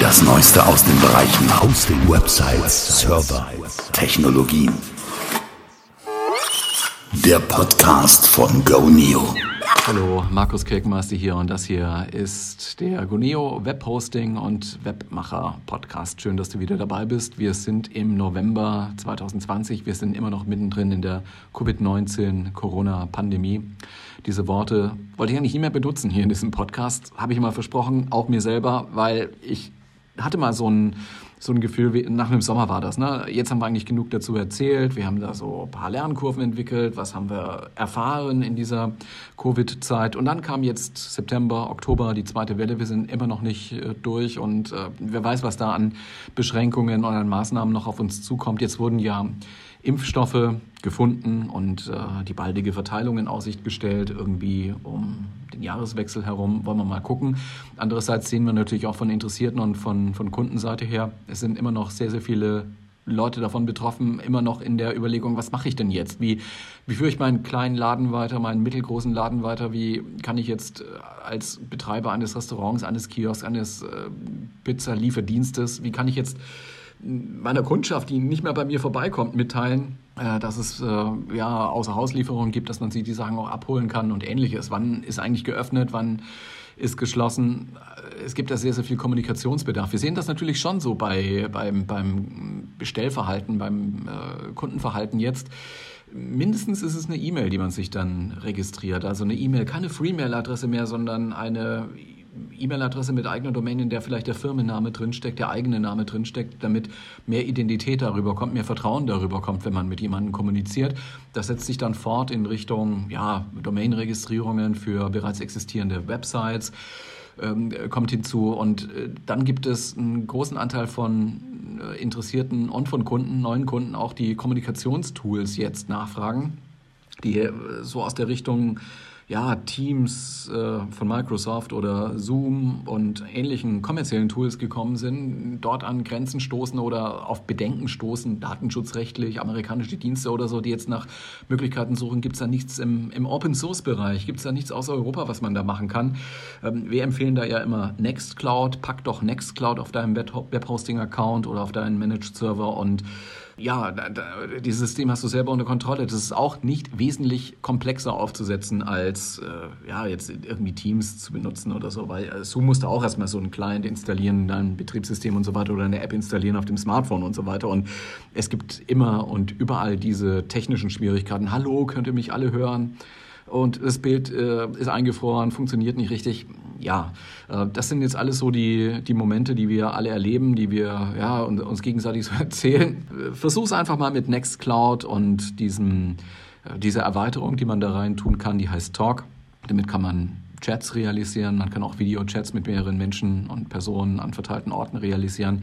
Das Neueste aus den Bereichen Hosting, Websites, Server, Technologien. Der Podcast von GoNeo. Hallo, Markus Kirkenmeister hier und das hier ist der Guneo Webhosting und Webmacher Podcast. Schön, dass du wieder dabei bist. Wir sind im November 2020. Wir sind immer noch mittendrin in der Covid-19 Corona-Pandemie. Diese Worte wollte ich eigentlich nie mehr benutzen hier in diesem Podcast. Habe ich mal versprochen, auch mir selber, weil ich hatte mal so ein so ein Gefühl, wie nach dem Sommer war das. Ne? Jetzt haben wir eigentlich genug dazu erzählt. Wir haben da so ein paar Lernkurven entwickelt. Was haben wir erfahren in dieser Covid-Zeit? Und dann kam jetzt September, Oktober, die zweite Welle. Wir sind immer noch nicht äh, durch und äh, wer weiß, was da an Beschränkungen und an Maßnahmen noch auf uns zukommt. Jetzt wurden ja Impfstoffe gefunden und äh, die baldige Verteilung in Aussicht gestellt, irgendwie um den Jahreswechsel herum, wollen wir mal gucken. Andererseits sehen wir natürlich auch von Interessierten und von, von Kundenseite her, es sind immer noch sehr, sehr viele Leute davon betroffen, immer noch in der Überlegung, was mache ich denn jetzt? Wie, wie führe ich meinen kleinen Laden weiter, meinen mittelgroßen Laden weiter? Wie kann ich jetzt äh, als Betreiber eines Restaurants, eines Kiosks, eines äh, Pizza-Lieferdienstes, wie kann ich jetzt meiner Kundschaft, die nicht mehr bei mir vorbeikommt, mitteilen, äh, dass es äh, ja Außerhauslieferungen gibt, dass man sie die Sachen auch abholen kann und ähnliches. Wann ist eigentlich geöffnet, wann ist geschlossen? Es gibt da sehr, sehr viel Kommunikationsbedarf. Wir sehen das natürlich schon so bei, beim, beim Bestellverhalten, beim äh, Kundenverhalten jetzt. Mindestens ist es eine E-Mail, die man sich dann registriert. Also eine E-Mail, keine Free-Mail-Adresse mehr, sondern eine E-Mail-Adresse mit eigener Domain, in der vielleicht der Firmenname drinsteckt, der eigene Name drinsteckt, damit mehr Identität darüber kommt, mehr Vertrauen darüber kommt, wenn man mit jemandem kommuniziert. Das setzt sich dann fort in Richtung ja, Domain-Registrierungen für bereits existierende Websites ähm, kommt hinzu. Und äh, dann gibt es einen großen Anteil von äh, Interessierten und von Kunden, neuen Kunden, auch die Kommunikationstools jetzt nachfragen, die äh, so aus der Richtung ja, Teams äh, von Microsoft oder Zoom und ähnlichen kommerziellen Tools gekommen sind, dort an Grenzen stoßen oder auf Bedenken stoßen, datenschutzrechtlich, amerikanische Dienste oder so, die jetzt nach Möglichkeiten suchen, gibt es da nichts im, im Open-Source-Bereich, gibt es da nichts außer Europa, was man da machen kann. Ähm, wir empfehlen da ja immer Nextcloud, pack doch Nextcloud auf deinem Webhosting-Account oder auf deinen Managed-Server und ja, dieses System hast du selber unter Kontrolle. Das ist auch nicht wesentlich komplexer aufzusetzen, als äh, ja, jetzt irgendwie Teams zu benutzen oder so, weil äh, Zoom musste auch erstmal so einen Client installieren, dann ein Betriebssystem und so weiter oder eine App installieren auf dem Smartphone und so weiter. Und es gibt immer und überall diese technischen Schwierigkeiten. Hallo, könnt ihr mich alle hören? und das Bild äh, ist eingefroren, funktioniert nicht richtig. Ja, äh, das sind jetzt alles so die, die Momente, die wir alle erleben, die wir ja, uns gegenseitig so erzählen. Versuch's einfach mal mit Nextcloud und diesem, äh, dieser Erweiterung, die man da rein tun kann, die heißt Talk. Damit kann man Chats realisieren, man kann auch Videochats mit mehreren Menschen und Personen an verteilten Orten realisieren.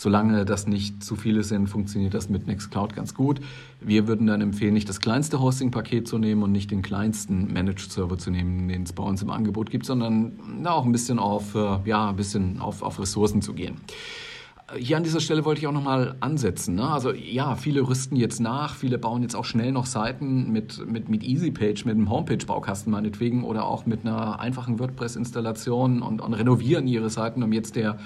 Solange das nicht zu viele sind, funktioniert das mit Nextcloud ganz gut. Wir würden dann empfehlen, nicht das kleinste Hosting-Paket zu nehmen und nicht den kleinsten Managed-Server zu nehmen, den es bei uns im Angebot gibt, sondern na, auch ein bisschen auf, äh, ja, ein bisschen auf, auf Ressourcen zu gehen hier an dieser Stelle wollte ich auch nochmal ansetzen. Ne? Also ja, viele rüsten jetzt nach, viele bauen jetzt auch schnell noch Seiten mit, mit, mit EasyPage, mit einem Homepage-Baukasten meinetwegen oder auch mit einer einfachen WordPress-Installation und, und renovieren ihre Seiten, um jetzt der,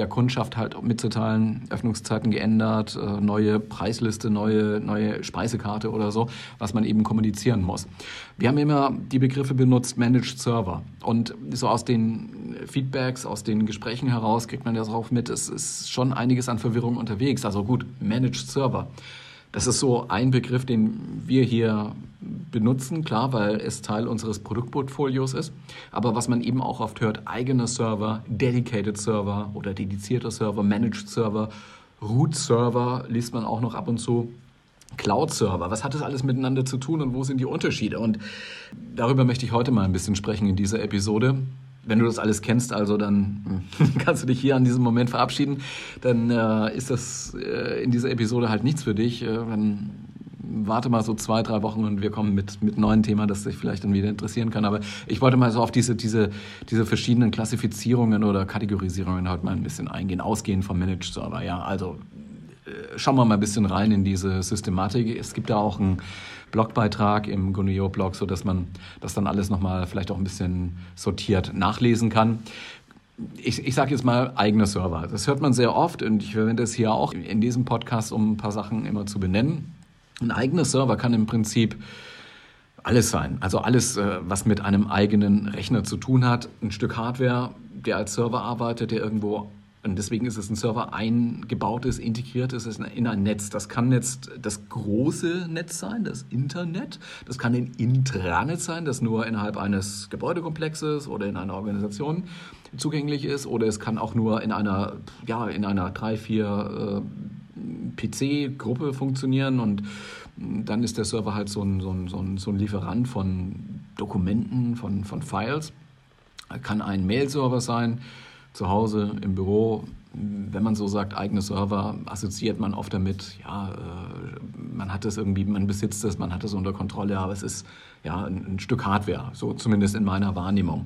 der Kundschaft halt mitzuteilen, Öffnungszeiten geändert, äh, neue Preisliste, neue, neue Speisekarte oder so, was man eben kommunizieren muss. Wir haben immer die Begriffe benutzt, Managed Server. Und so aus den Feedbacks, aus den Gesprächen heraus kriegt man das auch mit, es ist schon einiges an Verwirrung unterwegs. Also gut, Managed Server. Das ist so ein Begriff, den wir hier benutzen, klar, weil es Teil unseres Produktportfolios ist. Aber was man eben auch oft hört, eigener Server, Dedicated Server oder dedizierter Server, Managed Server, Root Server liest man auch noch ab und zu. Cloud-Server, was hat das alles miteinander zu tun und wo sind die Unterschiede? Und darüber möchte ich heute mal ein bisschen sprechen in dieser Episode wenn du das alles kennst, also dann hm, kannst du dich hier an diesem Moment verabschieden. Dann äh, ist das äh, in dieser Episode halt nichts für dich. Äh, dann warte mal so zwei, drei Wochen und wir kommen mit, mit neuen Themen, das dich vielleicht dann wieder interessieren kann. Aber ich wollte mal so auf diese, diese, diese verschiedenen Klassifizierungen oder Kategorisierungen halt mal ein bisschen eingehen, ausgehend vom Managed Server. Ja, also äh, schauen wir mal ein bisschen rein in diese Systematik. Es gibt da auch ein Blogbeitrag im Gunio-Blog, sodass man das dann alles nochmal vielleicht auch ein bisschen sortiert nachlesen kann. ich, ich sage jetzt mal eigene Server. Das hört man sehr oft und ich verwende es hier auch in diesem Podcast, um ein paar Sachen immer zu benennen. Ein eigener Server kann im Prinzip alles sein. Also alles, äh, was mit einem eigenen Rechner zu tun hat. Ein Stück Hardware, der als Server arbeitet, der irgendwo und deswegen ist es ein Server eingebautes, integriertes in ein Netz. Das kann jetzt das große Netz sein, das Internet. Das kann ein Intranet sein, das nur innerhalb eines Gebäudekomplexes oder in einer Organisation zugänglich ist. Oder es kann auch nur in einer, ja, in einer drei, vier äh, PC-Gruppe funktionieren und dann ist der Server halt so ein, so ein, so ein, so ein Lieferant von Dokumenten, von, von Files. Kann ein Mail-Server sein, zu Hause, im Büro. Wenn man so sagt, eigene Server, assoziiert man oft damit, ja, äh, man hat es irgendwie, man besitzt es, man hat es unter Kontrolle, aber es ist ja ein, Stück Hardware, so zumindest in meiner Wahrnehmung.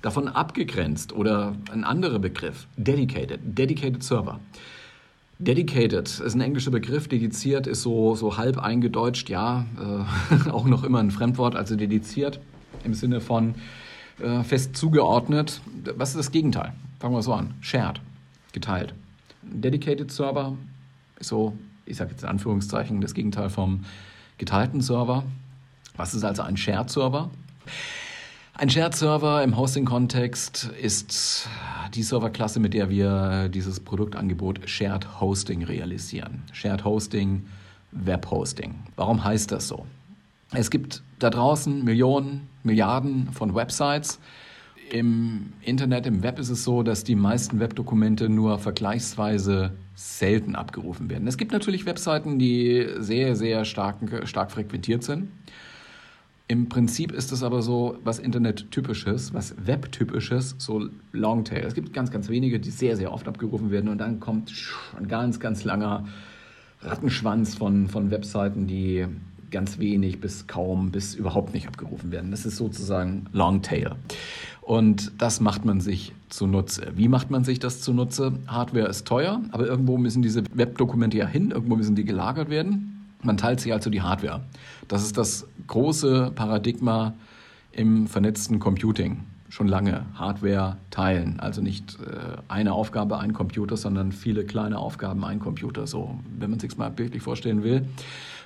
Davon abgegrenzt oder ein anderer Begriff, dedicated, dedicated Server. Dedicated ist ein englischer Begriff, dediziert ist so, so halb eingedeutscht, ja, äh, auch noch immer ein Fremdwort, also dediziert im Sinne von äh, fest zugeordnet. Was ist das Gegenteil? Fangen wir so an. Shared, geteilt. Dedicated Server ist so, ich sage jetzt in Anführungszeichen, das Gegenteil vom geteilten Server. Was ist also ein Shared Server? Ein Shared Server im Hosting-Kontext ist die Serverklasse, mit der wir dieses Produktangebot Shared Hosting realisieren. Shared Hosting, Web Hosting. Warum heißt das so? Es gibt da draußen Millionen, Milliarden von Websites. Im Internet, im Web ist es so, dass die meisten Webdokumente nur vergleichsweise selten abgerufen werden. Es gibt natürlich Webseiten, die sehr, sehr stark, stark frequentiert sind. Im Prinzip ist es aber so, was Internet-typisches, was Web-typisches, so Longtail. Es gibt ganz, ganz wenige, die sehr, sehr oft abgerufen werden und dann kommt ein ganz, ganz langer Rattenschwanz von, von Webseiten, die ganz wenig bis kaum bis überhaupt nicht abgerufen werden. Das ist sozusagen Longtail. Und das macht man sich zunutze. Wie macht man sich das zunutze? Hardware ist teuer, aber irgendwo müssen diese Webdokumente ja hin, irgendwo müssen die gelagert werden. Man teilt sich also die Hardware. Das ist das große Paradigma im vernetzten Computing. Schon lange Hardware teilen. Also nicht äh, eine Aufgabe, ein Computer, sondern viele kleine Aufgaben, ein Computer. So, wenn man sich mal bildlich vorstellen will.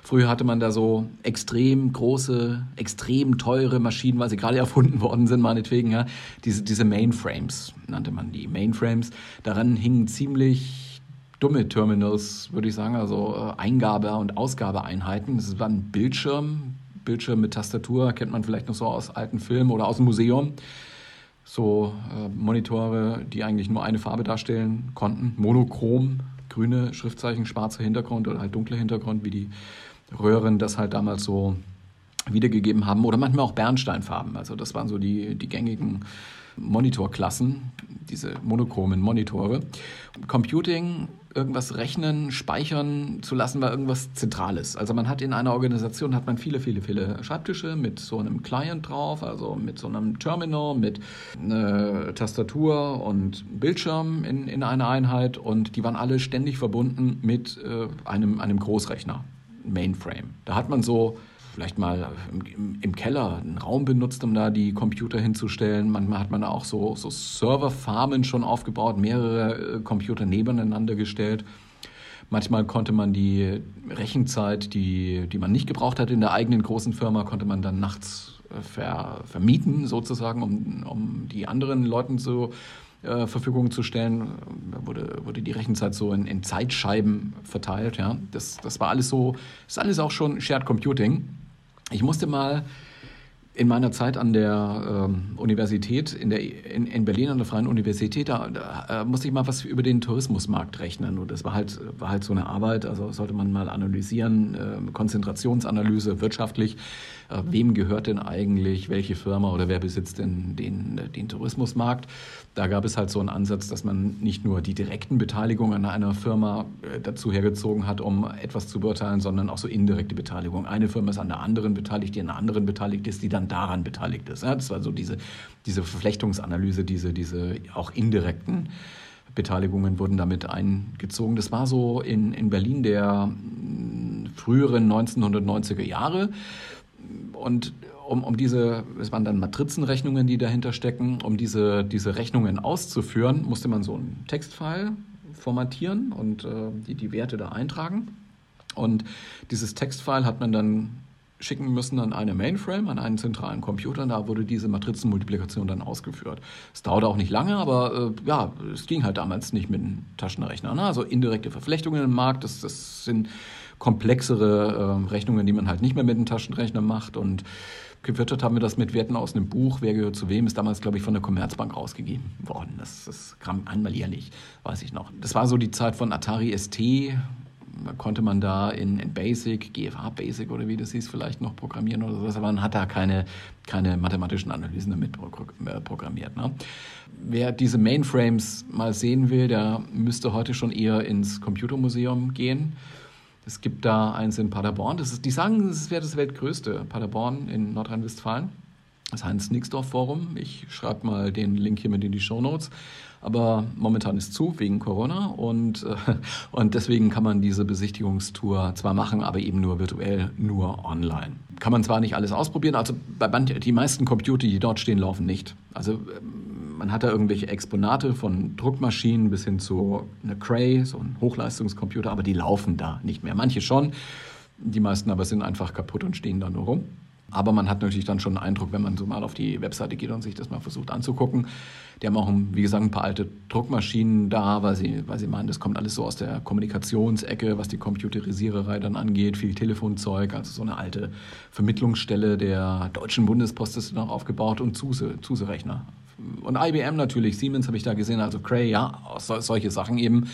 Früher hatte man da so extrem große, extrem teure Maschinen, weil sie gerade erfunden worden sind, meinetwegen, ja. Diese, diese Mainframes nannte man die. Mainframes. Daran hingen ziemlich dumme Terminals, würde ich sagen, also äh, Eingabe- und Ausgabeeinheiten. Das war ein Bildschirm, Bildschirm mit Tastatur, kennt man vielleicht noch so aus alten Filmen oder aus dem Museum. So äh, Monitore, die eigentlich nur eine Farbe darstellen konnten, monochrom, grüne Schriftzeichen, schwarzer Hintergrund oder halt dunkler Hintergrund, wie die Röhren das halt damals so wiedergegeben haben. Oder manchmal auch Bernsteinfarben. Also das waren so die, die gängigen Monitorklassen, diese monochromen Monitore. Computing, irgendwas rechnen, speichern zu lassen, war irgendwas Zentrales. Also man hat in einer Organisation hat man viele, viele, viele Schreibtische mit so einem Client drauf, also mit so einem Terminal, mit Tastatur und Bildschirm in, in einer Einheit und die waren alle ständig verbunden mit äh, einem, einem Großrechner, Mainframe. Da hat man so vielleicht mal im, im, Keller einen Raum benutzt, um da die Computer hinzustellen. Manchmal hat man auch so, so Serverfarmen schon aufgebaut, mehrere äh, Computer nebeneinander gestellt. Manchmal konnte man die Rechenzeit, die, die man nicht gebraucht hat in der eigenen großen Firma, konnte man dann nachts äh, ver, vermieten, sozusagen, um, um die anderen Leuten zur äh, Verfügung zu stellen. Da wurde, wurde die Rechenzeit so in, in Zeitscheiben verteilt. Ja. Das, das war alles so, ist alles auch schon Shared Computing. Ich musste mal in meiner Zeit an der ähm, Universität, in, der, in, in, Berlin an der Freien Universität, da, da äh, musste ich mal was über den Tourismusmarkt rechnen. Und das war halt, war halt so eine Arbeit, also sollte man mal analysieren, äh, Konzentrationsanalyse wirtschaftlich. Äh, wem gehört denn eigentlich welche Firma oder wer besitzt denn den, den Tourismusmarkt? Da gab es halt so einen Ansatz, dass man nicht nur die direkten Beteiligungen an einer Firma äh, dazu hergezogen hat, um etwas zu beurteilen, sondern auch so indirekte Beteiligung. Eine Firma ist an der anderen beteiligt, die an der anderen beteiligt ist, die dann daran beteiligt ist. das war so diese, diese Verflechtungsanalyse, diese, diese auch indirekten Beteiligungen wurden damit eingezogen. Das war so in, in Berlin der früheren 1990er Jahre. Und um, um diese, es waren dann Matrizenrechnungen, die dahinter stecken, um diese, diese Rechnungen auszuführen, musste man so einen Textfile formatieren und äh, die, die Werte da eintragen. Und dieses Textfile hat man dann schicken müssen an eine Mainframe, an einen zentralen Computer. Da wurde diese Matrizenmultiplikation dann ausgeführt. Es dauerte auch nicht lange, aber äh, ja, es ging halt damals nicht mit einem Taschenrechner. Ne? Also indirekte Verflechtungen im Markt, das, das sind komplexere äh, Rechnungen, die man halt nicht mehr mit einem Taschenrechner macht. Und gefüttert haben wir das mit Werten aus einem Buch. Wer gehört zu wem, ist damals, glaube ich, von der Commerzbank rausgegeben worden. Das, das kam einmal jährlich, weiß ich noch. Das war so die Zeit von Atari ST, konnte man da in, in, Basic, GFA Basic oder wie das hieß, vielleicht noch programmieren oder sowas, aber man hat da keine, keine mathematischen Analysen damit äh, programmiert. Ne? Wer diese Mainframes mal sehen will, der müsste heute schon eher ins Computermuseum gehen. Es gibt da eins in Paderborn. Das ist, die sagen, es wäre das weltgrößte Paderborn in Nordrhein-Westfalen. Das Heinz-Nixdorf-Forum. Ich schreibe mal den Link hier mit in die Show Notes. Aber momentan ist zu wegen Corona und, äh, und deswegen kann man diese Besichtigungstour zwar machen, aber eben nur virtuell, nur online. Kann man zwar nicht alles ausprobieren, also bei die meisten Computer, die dort stehen, laufen nicht. Also ähm, man hat da irgendwelche Exponate von Druckmaschinen bis hin zu einer Cray, so ein Hochleistungscomputer, aber die laufen da nicht mehr. Manche schon, die meisten aber sind einfach kaputt und stehen da nur rum. Aber man hat natürlich dann schon einen Eindruck, wenn man so mal auf die Webseite geht und sich das mal versucht anzugucken. Die haben auch, wie gesagt, ein paar alte Druckmaschinen da, weil sie, weil sie meinen, das kommt alles so aus der Kommunikationsecke, was die Computerisiererei dann angeht. Viel Telefonzeug, also so eine alte Vermittlungsstelle der Deutschen Bundespost ist noch aufgebaut und Zuse-Rechner. Und IBM natürlich, Siemens habe ich da gesehen, also Cray, ja, solche Sachen eben.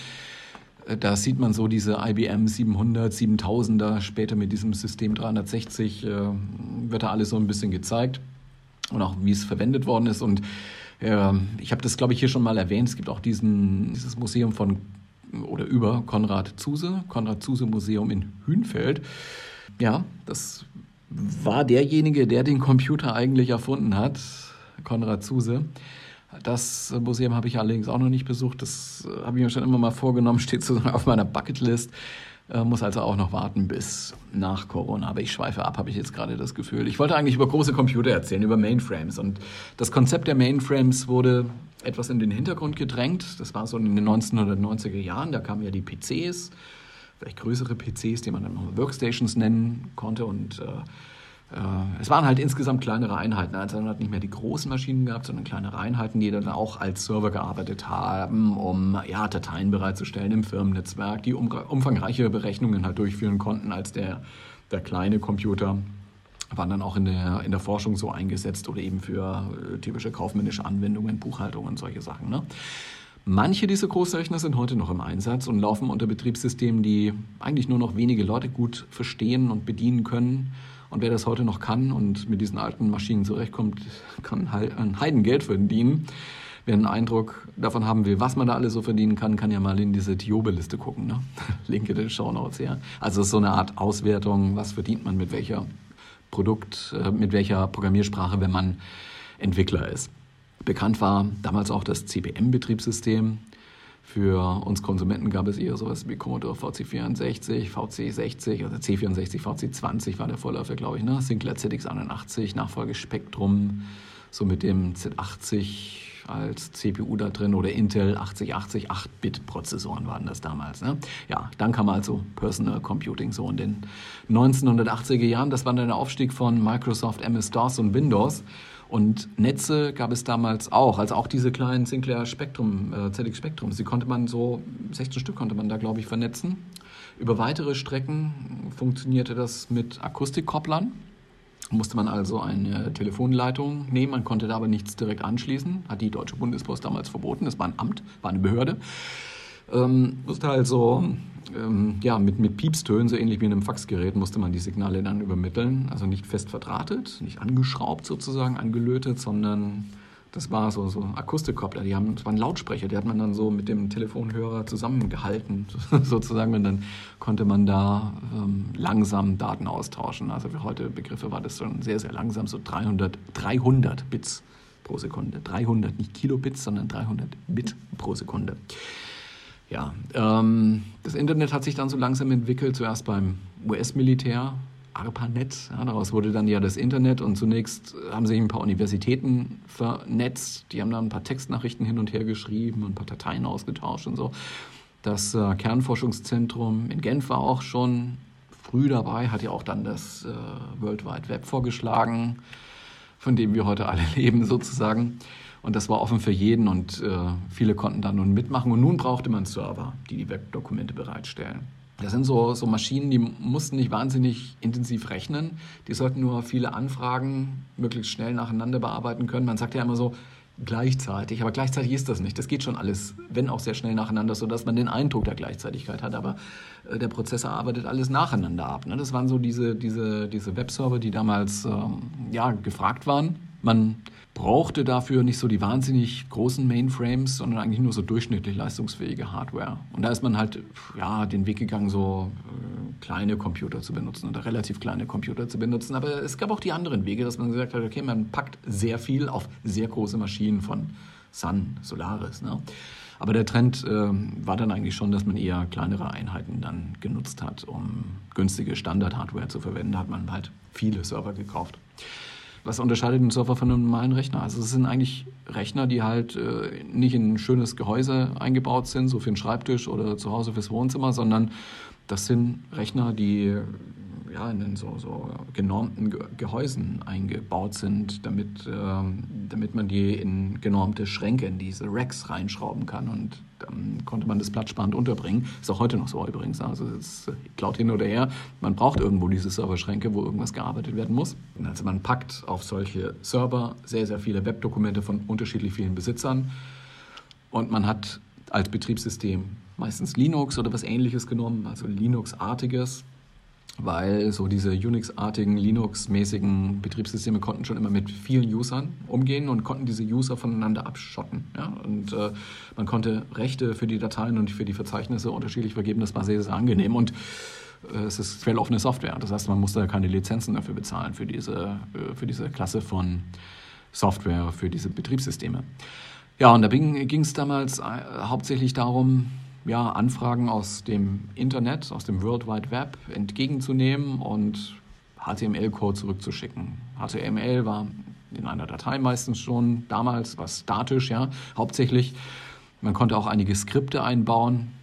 Äh, da sieht man so diese IBM 700, 7000er, später mit diesem System 360 äh, wird da alles so ein bisschen gezeigt und auch wie es verwendet worden ist. Und äh, ich habe das, glaube ich, hier schon mal erwähnt. Es gibt auch diesen, dieses Museum von oder über Konrad Zuse, Konrad Zuse Museum in Hünfeld. Ja, das war derjenige, der den Computer eigentlich erfunden hat, Konrad Zuse. Das Museum habe ich allerdings auch noch nicht besucht. Das äh, habe ich mir schon immer mal vorgenommen, steht sozusagen auf meiner Bucketlist. Äh, muss also auch noch warten bis nach Corona. Aber ich schweife ab, habe ich jetzt gerade das Gefühl. Ich wollte eigentlich über große Computer erzählen, über Mainframes. Und das Konzept der Mainframes wurde etwas in den Hintergrund gedrängt. Das war so in den 1990er Jahren. Da kamen ja die PCs, vielleicht größere PCs, die man dann noch Workstations nennen konnte. Und äh, äh, es waren halt insgesamt kleinere Einheiten. Also man hat nicht mehr die großen Maschinen gehabt, sondern kleinere Einheiten, die dann auch als Server gearbeitet haben, um ja, Dateien bereitzustellen im Firmennetzwerk, die umfangreiche Berechnungen halt durchführen konnten als der, der kleine Computer waren dann auch in der, in der Forschung so eingesetzt oder eben für äh, typische kaufmännische Anwendungen, Buchhaltung und solche Sachen. Ne? Manche dieser Großrechner sind heute noch im Einsatz und laufen unter Betriebssystemen, die eigentlich nur noch wenige Leute gut verstehen und bedienen können. Und wer das heute noch kann und mit diesen alten Maschinen zurechtkommt, kann ein Heidengeld verdienen. Wer einen Eindruck davon haben will, was man da alles so verdienen kann, kann ja mal in diese Tiobe-Liste gucken. Ne? Link in den Show Notes, ja. Also ist so eine Art Auswertung, was verdient man mit welcher Produkt, äh, mit welcher Programmiersprache, wenn man Entwickler ist. Bekannt war damals auch das CPM-Betriebssystem. Für uns Konsumenten gab es eher sowas wie Commodore VC64, VC60 oder C64, VC20 war der Vorläufer, glaube ich, ne? Sinclair ZX81, Nachfolge Spectrum, so mit dem Z80 als CPU da drin oder Intel 8080 8-Bit-Prozessoren waren das damals. Ne? Ja, dann kam also Personal Computing so in den 1980er Jahren. Das war dann der Aufstieg von Microsoft, MS-DOS und Windows. Und Netze gab es damals auch, also auch diese kleinen Sinclair Spektrum, äh, ZX Spektrum. Sie konnte man so, 16 Stück konnte man da, glaube ich, vernetzen. Über weitere Strecken funktionierte das mit Akustikkopplern. Musste man also eine Telefonleitung nehmen, man konnte da aber nichts direkt anschließen. Hat die Deutsche Bundespost damals verboten. Das war ein Amt, war eine Behörde. Ähm, musste also ähm, ja, mit, mit Piepstönen, so ähnlich wie in einem Faxgerät, musste man die Signale dann übermitteln. Also nicht fest verdrahtet, nicht angeschraubt sozusagen, angelötet, sondern das war so, so Akustikkoppler. Die haben, das waren Lautsprecher, die hat man dann so mit dem Telefonhörer zusammengehalten, sozusagen. Und dann konnte man da ähm, langsam Daten austauschen. Also für heute Begriffe war das schon sehr, sehr langsam, so 300, 300 Bits pro Sekunde. 300, nicht Kilobits, sondern 300 Bit pro Sekunde. Ja, ähm, das Internet hat sich dann so langsam entwickelt, zuerst beim US-Militär, ARPANET. Ja, daraus wurde dann ja das Internet und zunächst haben sich ein paar Universitäten vernetzt. Die haben dann ein paar Textnachrichten hin und her geschrieben und ein paar Dateien ausgetauscht und so. Das äh, Kernforschungszentrum in Genf war auch schon früh dabei, hat ja auch dann das äh, World Wide Web vorgeschlagen, von dem wir heute alle leben sozusagen. Und das war offen für jeden und äh, viele konnten da nun mitmachen. Und nun brauchte man Server, die die Webdokumente bereitstellen. Das sind so, so Maschinen, die mussten nicht wahnsinnig intensiv rechnen. Die sollten nur viele Anfragen möglichst schnell nacheinander bearbeiten können. Man sagt ja immer so, gleichzeitig, aber gleichzeitig ist das nicht. Das geht schon alles, wenn auch sehr schnell nacheinander, sodass man den Eindruck der Gleichzeitigkeit hat. Aber äh, der Prozessor arbeitet alles nacheinander ab. Ne? Das waren so diese, diese, diese Webserver, die damals ähm, ja, gefragt waren. Man brauchte dafür nicht so die wahnsinnig großen Mainframes, sondern eigentlich nur so durchschnittlich leistungsfähige Hardware. Und da ist man halt ja, den Weg gegangen, so äh, kleine Computer zu benutzen oder relativ kleine Computer zu benutzen. Aber es gab auch die anderen Wege, dass man gesagt hat, okay, man packt sehr viel auf sehr große Maschinen von Sun, Solaris. Ne? Aber der Trend äh, war dann eigentlich schon, dass man eher kleinere Einheiten dann genutzt hat, um günstige Standard-Hardware zu verwenden. Da hat man halt viele Server gekauft. Was unterscheidet den Server von einem normalen Rechner? Also es sind eigentlich Rechner, die halt äh, nicht in ein schönes Gehäuse eingebaut sind, so für einen Schreibtisch oder zu Hause fürs Wohnzimmer, sondern das sind Rechner, die ja, in so, so genormten Gehäusen eingebaut sind, damit, ähm, damit man die in genormte Schränke, in diese Racks reinschrauben kann. Und dann konnte man das platzsparend unterbringen. Ist auch heute noch so übrigens. Also es klaut hin oder her. Man braucht irgendwo diese Serverschränke, wo irgendwas gearbeitet werden muss. Also man packt auf solche Server sehr, sehr viele Webdokumente von unterschiedlich vielen Besitzern. Und man hat als Betriebssystem meistens Linux oder was ähnliches genommen, also Linux-artiges weil so diese Unix-artigen, Linux-mäßigen Betriebssysteme konnten schon immer mit vielen Usern umgehen und konnten diese User voneinander abschotten. Ja? Und äh, man konnte Rechte für die Dateien und für die Verzeichnisse unterschiedlich vergeben. Das war sehr, sehr angenehm und äh, es ist quelloffene Software. Das heißt, man musste keine Lizenzen dafür bezahlen für diese, äh, für diese Klasse von Software, für diese Betriebssysteme. Ja, und da ging es damals äh, hauptsächlich darum, ja, Anfragen aus dem Internet, aus dem World Wide Web entgegenzunehmen und HTML-Code zurückzuschicken. HTML war in einer Datei meistens schon damals was statisch, ja, hauptsächlich. Man konnte auch einige Skripte einbauen.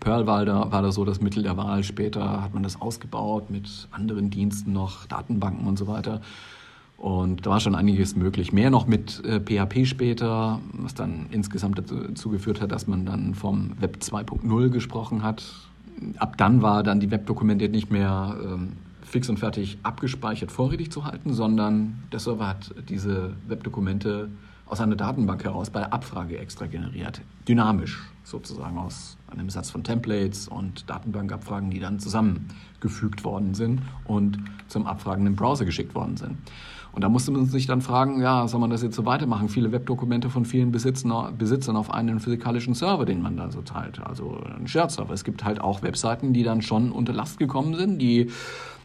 Perl war da, war da so das Mittel der Wahl. Später hat man das ausgebaut mit anderen Diensten noch, Datenbanken und so weiter. Und da war schon einiges möglich. Mehr noch mit äh, PHP später, was dann insgesamt dazu geführt hat, dass man dann vom Web 2.0 gesprochen hat. Ab dann war dann die Webdokumente nicht mehr ähm, fix und fertig abgespeichert vorrätig zu halten, sondern der Server hat diese Webdokumente aus einer Datenbank heraus bei der Abfrage extra generiert. Dynamisch sozusagen aus einem Satz von Templates und Datenbankabfragen, die dann zusammengefügt worden sind und zum abfragenden Browser geschickt worden sind. Und da musste man sich dann fragen, ja, soll man das jetzt so weitermachen? Viele Webdokumente von vielen Besitzern auf einen physikalischen Server, den man da so teilt, also einen Shared-Server. Es gibt halt auch Webseiten, die dann schon unter Last gekommen sind, die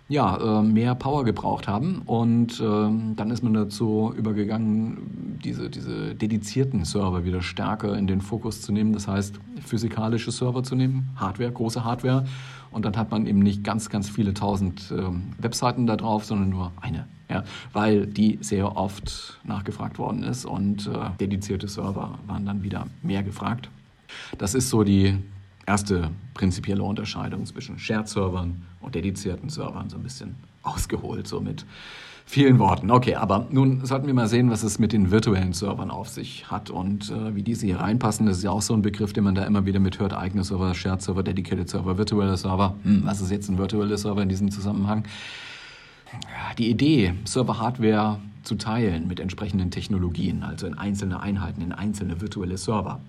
ja, äh, mehr Power gebraucht haben. Und äh, dann ist man dazu übergegangen, diese, diese dedizierten Server wieder stärker in den Fokus zu nehmen. Das heißt, physikalische Server zu nehmen, Hardware, große Hardware. Und dann hat man eben nicht ganz, ganz viele tausend äh, Webseiten da drauf, sondern nur eine ja, weil die sehr oft nachgefragt worden ist und äh, dedizierte Server waren dann wieder mehr gefragt. Das ist so die erste prinzipielle Unterscheidung zwischen Shared-Servern und dedizierten Servern, so ein bisschen ausgeholt, so mit vielen Worten. Okay, aber nun sollten wir mal sehen, was es mit den virtuellen Servern auf sich hat und äh, wie diese hier reinpassen. Das ist ja auch so ein Begriff, den man da immer wieder mithört. Eigene Server, Shared Server, Dedicated Server, virtuelle Server. Hm, was ist jetzt ein virtueller Server in diesem Zusammenhang? die Idee, Server-Hardware zu teilen mit entsprechenden Technologien, also in einzelne Einheiten, in einzelne virtuelle Server,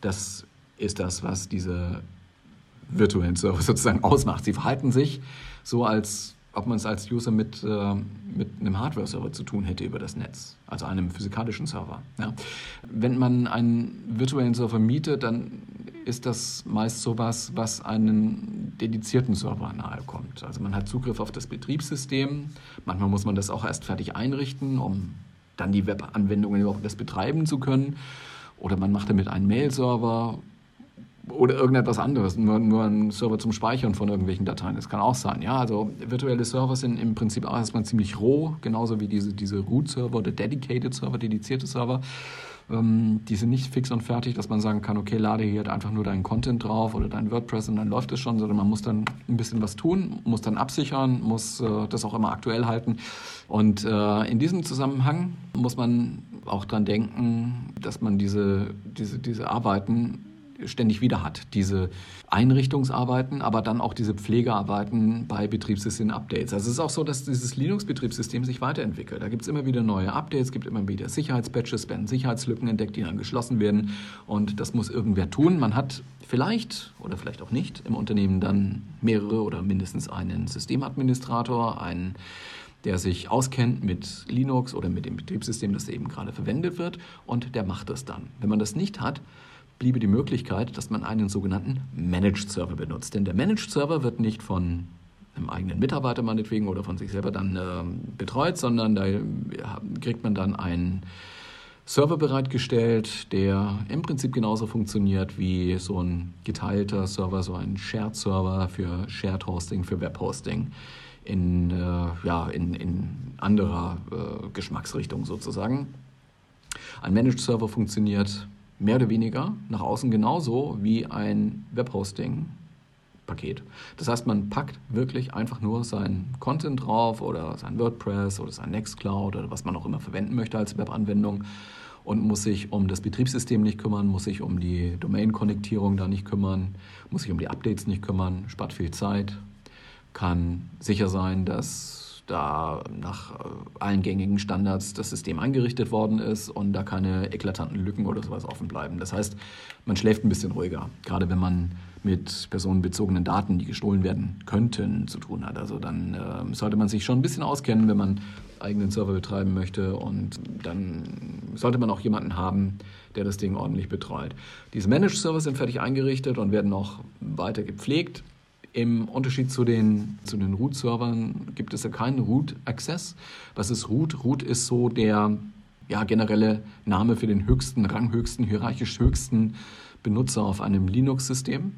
das ist das, was diese virtuellen Server sozusagen ausmacht. Sie verhalten sich so, als ob man es als User mit, äh, mit einem Hardware-Server zu tun hätte über das Netz, also einem physikalischen Server. Ja. Wenn man einen virtuellen Server mietet, dann ist das meist sowas, was einen dedizierten Server nahe kommt. Also man hat Zugriff auf das Betriebssystem. Manchmal muss man das auch erst fertig einrichten, um dann die Webanwendungen überhaupt das betreiben zu können. Oder man macht damit einen Mail-Server oder irgendetwas anderes, nur, nur ein Server zum Speichern von irgendwelchen Dateien. Das kann auch sein. Ja, also virtuelle Server sind im Prinzip auch erstmal ziemlich roh, genauso wie diese, diese Root-Server oder Dedicated Server, dedizierte Server. Ähm, die sind nicht fix und fertig, dass man sagen kann, okay, lade hier einfach nur deinen Content drauf oder dein WordPress und dann läuft es schon, sondern man muss dann ein bisschen was tun, muss dann absichern, muss äh, das auch immer aktuell halten. Und äh, in diesem Zusammenhang muss man auch dran denken, dass man diese, diese, diese Arbeiten ständig wieder hat. Diese Einrichtungsarbeiten, aber dann auch diese Pflegearbeiten bei Betriebssystem-Updates. Also es ist auch so, dass dieses Linux-Betriebssystem sich weiterentwickelt. Da gibt es immer wieder neue Updates, gibt immer wieder Sicherheitspatches, werden Sicherheitslücken entdeckt, die dann geschlossen werden. Und das muss irgendwer tun. Man hat vielleicht oder vielleicht auch nicht im Unternehmen dann mehrere oder mindestens einen Systemadministrator, einen der sich auskennt mit Linux oder mit dem Betriebssystem, das eben gerade verwendet wird, und der macht das dann. Wenn man das nicht hat, bliebe die Möglichkeit, dass man einen sogenannten Managed Server benutzt. Denn der Managed Server wird nicht von einem eigenen Mitarbeiter meinetwegen oder von sich selber dann äh, betreut, sondern da kriegt man dann einen Server bereitgestellt, der im Prinzip genauso funktioniert wie so ein geteilter Server, so ein Shared Server für Shared Hosting, für Web Hosting in, äh, ja, in, in anderer äh, Geschmacksrichtung sozusagen. Ein Managed Server funktioniert mehr oder weniger nach außen genauso wie ein Webhosting-Paket. Das heißt, man packt wirklich einfach nur seinen Content drauf oder sein WordPress oder sein Nextcloud oder was man auch immer verwenden möchte als Webanwendung und muss sich um das Betriebssystem nicht kümmern, muss sich um die Domain-Konnektierung da nicht kümmern, muss sich um die Updates nicht kümmern, spart viel Zeit, kann sicher sein, dass da nach äh, allen gängigen Standards das System eingerichtet worden ist und da keine eklatanten Lücken oder sowas offen bleiben. Das heißt, man schläft ein bisschen ruhiger, gerade wenn man mit personenbezogenen Daten, die gestohlen werden könnten, zu tun hat. Also dann äh, sollte man sich schon ein bisschen auskennen, wenn man eigenen Server betreiben möchte und dann sollte man auch jemanden haben, der das Ding ordentlich betreut. Diese Managed Server sind fertig eingerichtet und werden noch weiter gepflegt. Im Unterschied zu den, zu den Root-Servern gibt es ja keinen Root-Access. Was ist Root? Root ist so der ja, generelle Name für den höchsten, ranghöchsten, hierarchisch höchsten Benutzer auf einem Linux-System.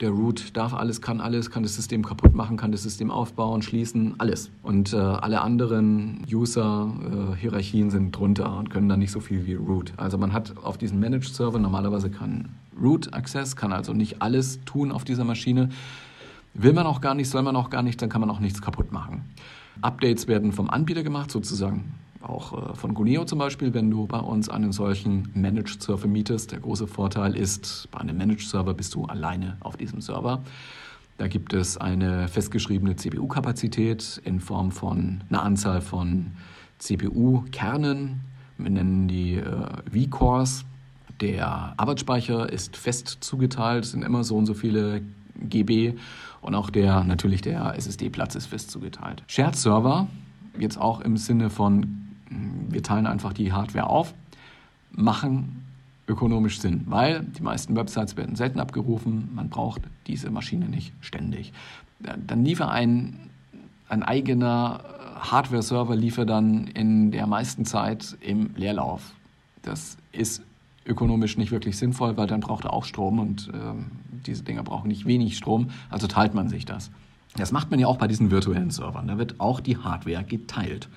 Der Root darf alles, kann alles, kann das System kaputt machen, kann das System aufbauen, schließen, alles. Und äh, alle anderen User-Hierarchien äh, sind drunter und können dann nicht so viel wie Root. Also man hat auf diesen Managed-Server normalerweise kann Root Access, kann also nicht alles tun auf dieser Maschine. Will man auch gar nicht, soll man auch gar nicht, dann kann man auch nichts kaputt machen. Updates werden vom Anbieter gemacht, sozusagen auch äh, von Guneo zum Beispiel, wenn du bei uns einen solchen Managed Server mietest. Der große Vorteil ist, bei einem Managed Server bist du alleine auf diesem Server. Da gibt es eine festgeschriebene CPU-Kapazität in Form von einer Anzahl von CPU-Kernen. Wir nennen die äh, V-Cores. Der Arbeitsspeicher ist fest zugeteilt, es sind immer so und so viele GB und auch der natürlich der SSD-Platz ist fest zugeteilt. Shared Server, jetzt auch im Sinne von, wir teilen einfach die Hardware auf, machen ökonomisch Sinn, weil die meisten Websites werden selten abgerufen, man braucht diese Maschine nicht ständig. Dann liefer ein, ein eigener Hardware-Server liefer dann in der meisten Zeit im Leerlauf. Das ist ökonomisch nicht wirklich sinnvoll, weil dann braucht er auch Strom und ähm, diese Dinger brauchen nicht wenig Strom, also teilt man sich das. Das macht man ja auch bei diesen virtuellen Servern. Da wird auch die Hardware geteilt.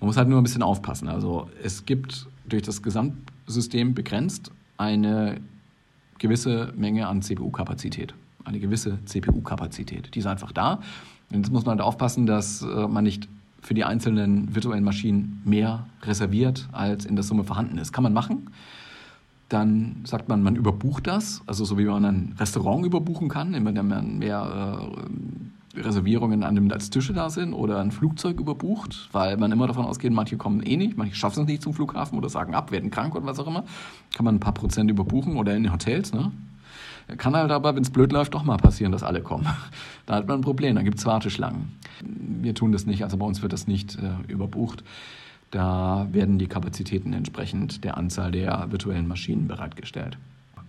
Man muss halt nur ein bisschen aufpassen. Also es gibt durch das Gesamtsystem begrenzt eine gewisse Menge an CPU-Kapazität. Eine gewisse CPU-Kapazität. Die ist einfach da. Und jetzt muss man halt aufpassen, dass äh, man nicht für die einzelnen virtuellen Maschinen mehr reserviert, als in der Summe vorhanden ist. Kann man machen. Dann sagt man, man überbucht das, also so wie man ein Restaurant überbuchen kann, indem man mehr äh, Reservierungen annimmt, als Tische da sind, oder ein Flugzeug überbucht, weil man immer davon ausgeht, manche kommen eh nicht, manche schaffen es nicht zum Flughafen oder sagen ab, werden krank oder was auch immer. Kann man ein paar Prozent überbuchen oder in Hotels, ne? Kann halt aber, wenn es blöd läuft, doch mal passieren, dass alle kommen. Da hat man ein Problem, dann gibt es Warteschlangen. Wir tun das nicht, also bei uns wird das nicht äh, überbucht. Da werden die Kapazitäten entsprechend der Anzahl der virtuellen Maschinen bereitgestellt.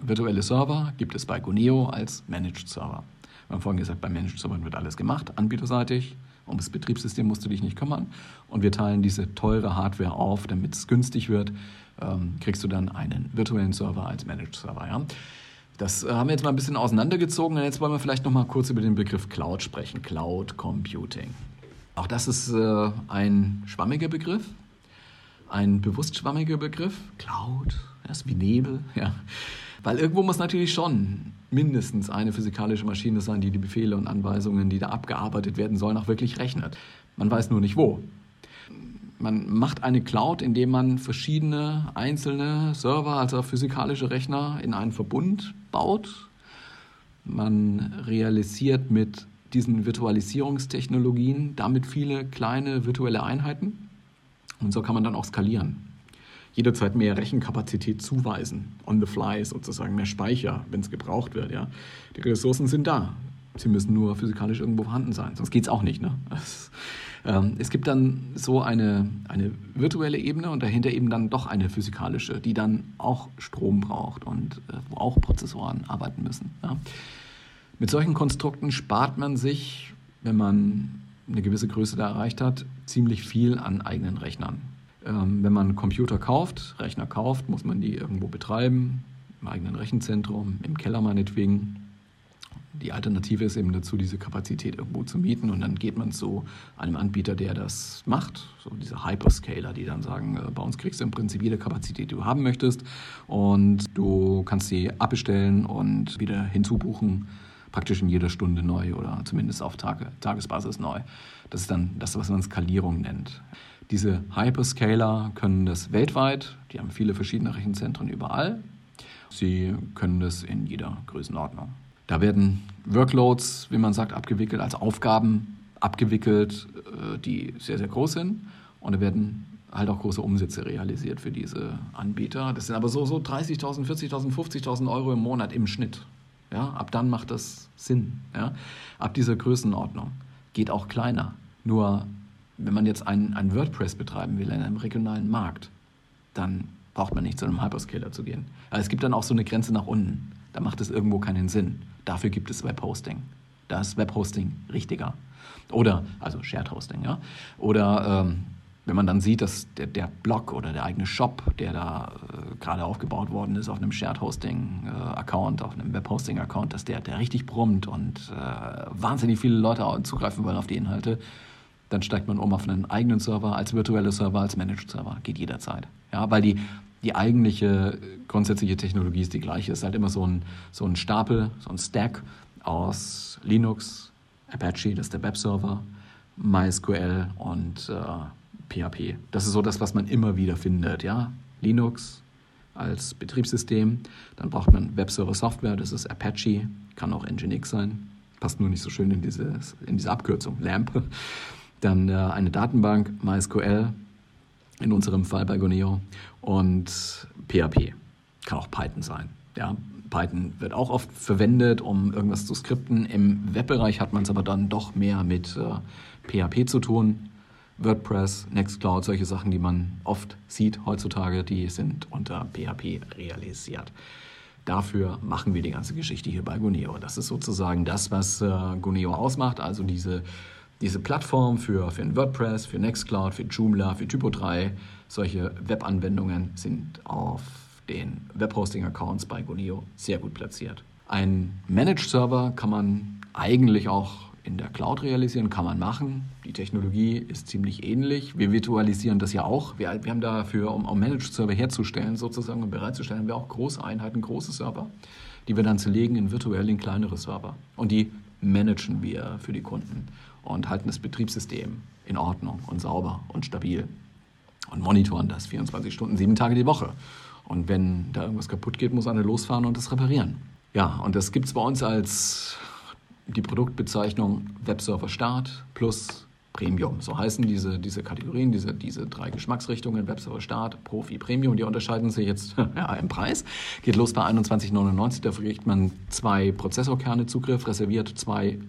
Virtuelle Server gibt es bei Guneo als Managed Server. Wir haben vorhin gesagt, bei Managed Servern wird alles gemacht, anbieterseitig. Um das Betriebssystem musst du dich nicht kümmern. Und wir teilen diese teure Hardware auf, damit es günstig wird. Ähm, kriegst du dann einen virtuellen Server als Managed Server. Ja? Das äh, haben wir jetzt mal ein bisschen auseinandergezogen und jetzt wollen wir vielleicht noch mal kurz über den Begriff Cloud sprechen. Cloud Computing. Auch das ist äh, ein schwammiger Begriff, ein bewusst schwammiger Begriff. Cloud, das ist wie Nebel, ja. Weil irgendwo muss natürlich schon mindestens eine physikalische Maschine sein, die die Befehle und Anweisungen, die da abgearbeitet werden sollen, auch wirklich rechnet. Man weiß nur nicht wo. Man macht eine Cloud, indem man verschiedene einzelne Server, also physikalische Rechner, in einen Verbund baut. Man realisiert mit diesen Virtualisierungstechnologien damit viele kleine virtuelle Einheiten. Und so kann man dann auch skalieren. Jederzeit mehr Rechenkapazität zuweisen, on the fly sozusagen, mehr Speicher, wenn es gebraucht wird. Ja. Die Ressourcen sind da. Sie müssen nur physikalisch irgendwo vorhanden sein, sonst geht es auch nicht. Ne? Das, ähm, es gibt dann so eine, eine virtuelle Ebene und dahinter eben dann doch eine physikalische, die dann auch Strom braucht und äh, wo auch Prozessoren arbeiten müssen. Ja. Mit solchen Konstrukten spart man sich, wenn man eine gewisse Größe da erreicht hat, ziemlich viel an eigenen Rechnern. Ähm, wenn man Computer kauft, Rechner kauft, muss man die irgendwo betreiben, im eigenen Rechenzentrum, im Keller meinetwegen. Die Alternative ist eben dazu, diese Kapazität irgendwo zu mieten und dann geht man zu einem Anbieter, der das macht, so diese Hyperscaler, die dann sagen, äh, bei uns kriegst du im Prinzip jede Kapazität, die du haben möchtest und du kannst sie abbestellen und wieder hinzubuchen, praktisch in jeder Stunde neu oder zumindest auf Tage, Tagesbasis neu. Das ist dann das, was man Skalierung nennt. Diese Hyperscaler können das weltweit, die haben viele verschiedene Rechenzentren überall. Sie können das in jeder Größenordnung. Da werden Workloads, wie man sagt, abgewickelt, also Aufgaben abgewickelt, äh, die sehr, sehr groß sind. Und da werden halt auch große Umsätze realisiert für diese Anbieter. Das sind aber so, so 30.000, 40.000, 50.000 Euro im Monat im Schnitt. Ja, ab dann macht das Sinn. Ja. Ab dieser Größenordnung geht auch kleiner. Nur wenn man jetzt ein, ein WordPress betreiben will in einem regionalen Markt, dann braucht man nicht zu einem Hyperscaler zu gehen. Aber es gibt dann auch so eine Grenze nach unten. Da macht es irgendwo keinen Sinn. Dafür gibt es Webhosting. Da ist Webhosting richtiger. Oder, also Shared Hosting, ja. Oder ähm, wenn man dann sieht, dass der, der Blog oder der eigene Shop, der da äh, gerade aufgebaut worden ist auf einem Shared Hosting äh, Account, auf einem Web Hosting Account, dass der, der richtig brummt und äh, wahnsinnig viele Leute zugreifen wollen auf die Inhalte, dann steigt man um auf einen eigenen Server als virtuelle Server, als Managed Server. Geht jederzeit. Ja, weil die, die eigentliche grundsätzliche Technologie ist die gleiche. Es ist halt immer so ein, so ein Stapel, so ein Stack aus Linux, Apache, das ist der Webserver, MySQL und äh, PHP. Das ist so das, was man immer wieder findet. Ja? Linux als Betriebssystem, dann braucht man Webserver-Software, das ist Apache, kann auch Nginx sein, passt nur nicht so schön in, dieses, in diese Abkürzung, LAMP. Dann äh, eine Datenbank, MySQL, in unserem Fall bei Goneo und PHP. Kann auch Python sein. Ja, Python wird auch oft verwendet, um irgendwas zu skripten. Im Webbereich hat man es aber dann doch mehr mit äh, PHP zu tun. WordPress, Nextcloud, solche Sachen, die man oft sieht heutzutage, die sind unter PHP realisiert. Dafür machen wir die ganze Geschichte hier bei Guneo. Das ist sozusagen das, was äh, Guneo ausmacht, also diese diese Plattform für, für WordPress, für Nextcloud, für Joomla, für Typo3, solche Webanwendungen sind auf den Webhosting-Accounts bei Goneo sehr gut platziert. Ein Managed-Server kann man eigentlich auch in der Cloud realisieren, kann man machen. Die Technologie ist ziemlich ähnlich. Wir virtualisieren das ja auch. Wir, wir haben dafür, um, um Managed-Server herzustellen sozusagen und bereitzustellen, haben wir auch große Einheiten, große Server, die wir dann zerlegen in virtuell in kleinere Server. Und die managen wir für die Kunden und halten das Betriebssystem in Ordnung und sauber und stabil und monitoren das 24 Stunden, sieben Tage die Woche. Und wenn da irgendwas kaputt geht, muss einer losfahren und das reparieren. Ja, und das gibt es bei uns als die Produktbezeichnung Webserver Start plus Premium. So heißen diese, diese Kategorien, diese, diese drei Geschmacksrichtungen, Webserver Start, Profi, Premium. Die unterscheiden sich jetzt ja, im Preis. Geht los bei 21,99. Dafür kriegt man zwei Prozessorkerne Zugriff, reserviert zwei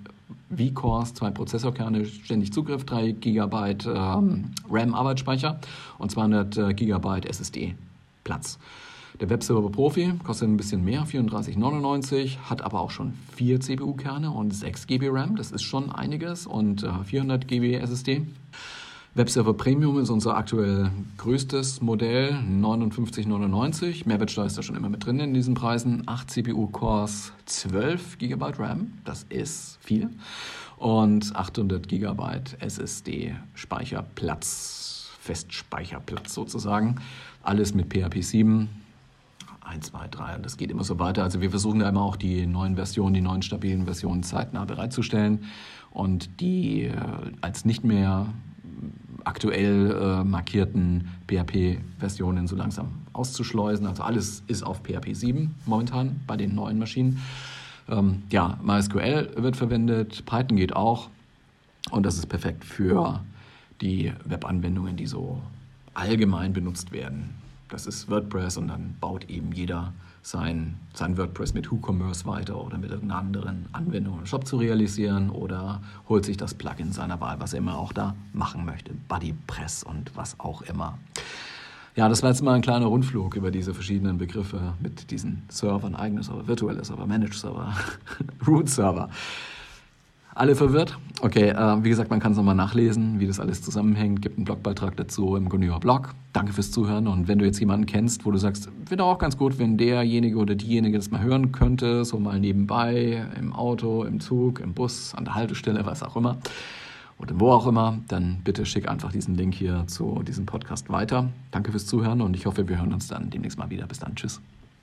V-Cores, zwei Prozessorkerne, ständig Zugriff, 3 GB ähm, RAM-Arbeitsspeicher und 200 äh, GB SSD Platz. Der Webserver Profi kostet ein bisschen mehr, 34,99, hat aber auch schon 4 CPU-Kerne und 6 GB RAM, das ist schon einiges und äh, 400 GB SSD. Webserver Premium ist unser aktuell größtes Modell, 59,99. Mehrwertsteuer ist da schon immer mit drin in diesen Preisen. 8 CPU-Cores, 12 GB RAM, das ist viel. Und 800 GB SSD-Speicherplatz, Festspeicherplatz sozusagen. Alles mit PHP 7. 1, 2, 3 und das geht immer so weiter. Also wir versuchen da immer auch die neuen Versionen, die neuen stabilen Versionen zeitnah bereitzustellen und die äh, als nicht mehr aktuell äh, markierten PHP-Versionen so langsam auszuschleusen. Also alles ist auf PHP 7 momentan bei den neuen Maschinen. Ähm, ja, MySQL wird verwendet, Python geht auch und das ist perfekt für die Webanwendungen, die so allgemein benutzt werden. Das ist WordPress und dann baut eben jeder sein, sein WordPress mit WooCommerce weiter oder mit irgendeiner anderen Anwendung im Shop zu realisieren oder holt sich das Plugin seiner Wahl, was er immer auch da machen möchte. BuddyPress und was auch immer. Ja, das war jetzt mal ein kleiner Rundflug über diese verschiedenen Begriffe mit diesen Servern, eigene Server, virtuelle Server, Managed Server, Root Server. Alle verwirrt? Okay, äh, wie gesagt, man kann es nochmal nachlesen, wie das alles zusammenhängt. Gibt einen Blogbeitrag dazu im Gunnior Blog. Danke fürs Zuhören. Und wenn du jetzt jemanden kennst, wo du sagst, wäre auch ganz gut, wenn derjenige oder diejenige das mal hören könnte, so mal nebenbei, im Auto, im Zug, im Bus, an der Haltestelle, was auch immer, oder wo auch immer, dann bitte schick einfach diesen Link hier zu diesem Podcast weiter. Danke fürs Zuhören und ich hoffe, wir hören uns dann demnächst mal wieder. Bis dann. Tschüss.